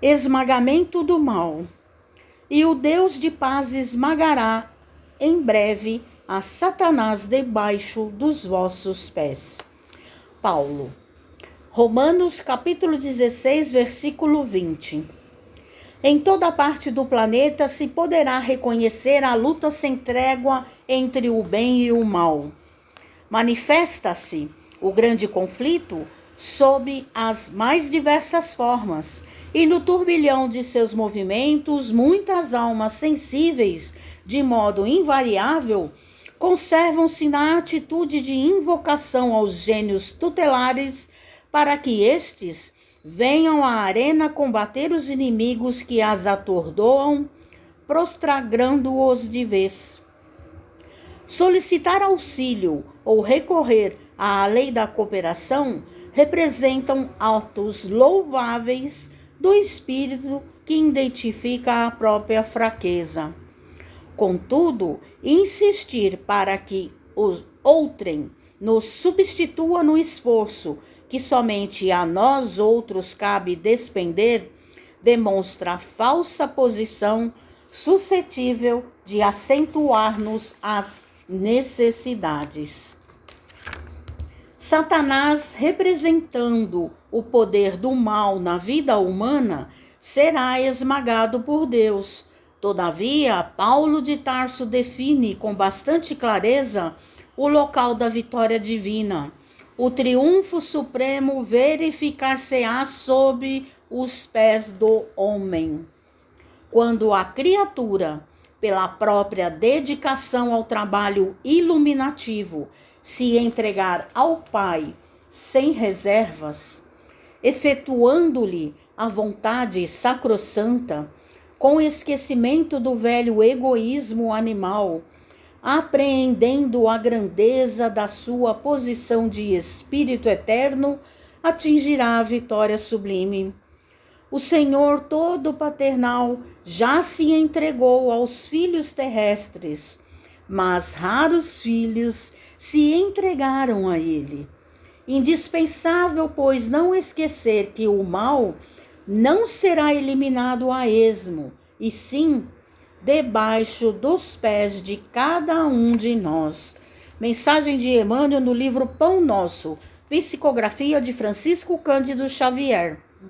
esmagamento do mal. E o Deus de paz esmagará em breve a Satanás debaixo dos vossos pés. Paulo. Romanos capítulo 16, versículo 20. Em toda parte do planeta se poderá reconhecer a luta sem trégua entre o bem e o mal. Manifesta-se o grande conflito sob as mais diversas formas, e no turbilhão de seus movimentos, muitas almas sensíveis, de modo invariável, conservam-se na atitude de invocação aos gênios tutelares para que estes venham à arena combater os inimigos que as atordoam, prostrando-os de vez. Solicitar auxílio ou recorrer à lei da cooperação representam atos louváveis do espírito que identifica a própria fraqueza. Contudo, insistir para que o outrem nos substitua no esforço que somente a nós outros cabe despender, demonstra falsa posição suscetível de acentuar-nos as necessidades. Satanás, representando o poder do mal na vida humana, será esmagado por Deus. Todavia, Paulo de Tarso define com bastante clareza o local da vitória divina. O triunfo supremo verificar-se-á sob os pés do homem. Quando a criatura, pela própria dedicação ao trabalho iluminativo, se entregar ao Pai sem reservas, efetuando-lhe a vontade sacrossanta, com esquecimento do velho egoísmo animal, apreendendo a grandeza da sua posição de Espírito eterno, atingirá a vitória sublime. O Senhor todo paternal já se entregou aos filhos terrestres, mas raros filhos se entregaram a ele. Indispensável, pois, não esquecer que o mal não será eliminado a esmo, e sim debaixo dos pés de cada um de nós. Mensagem de Emmanuel no livro Pão Nosso, psicografia de Francisco Cândido Xavier.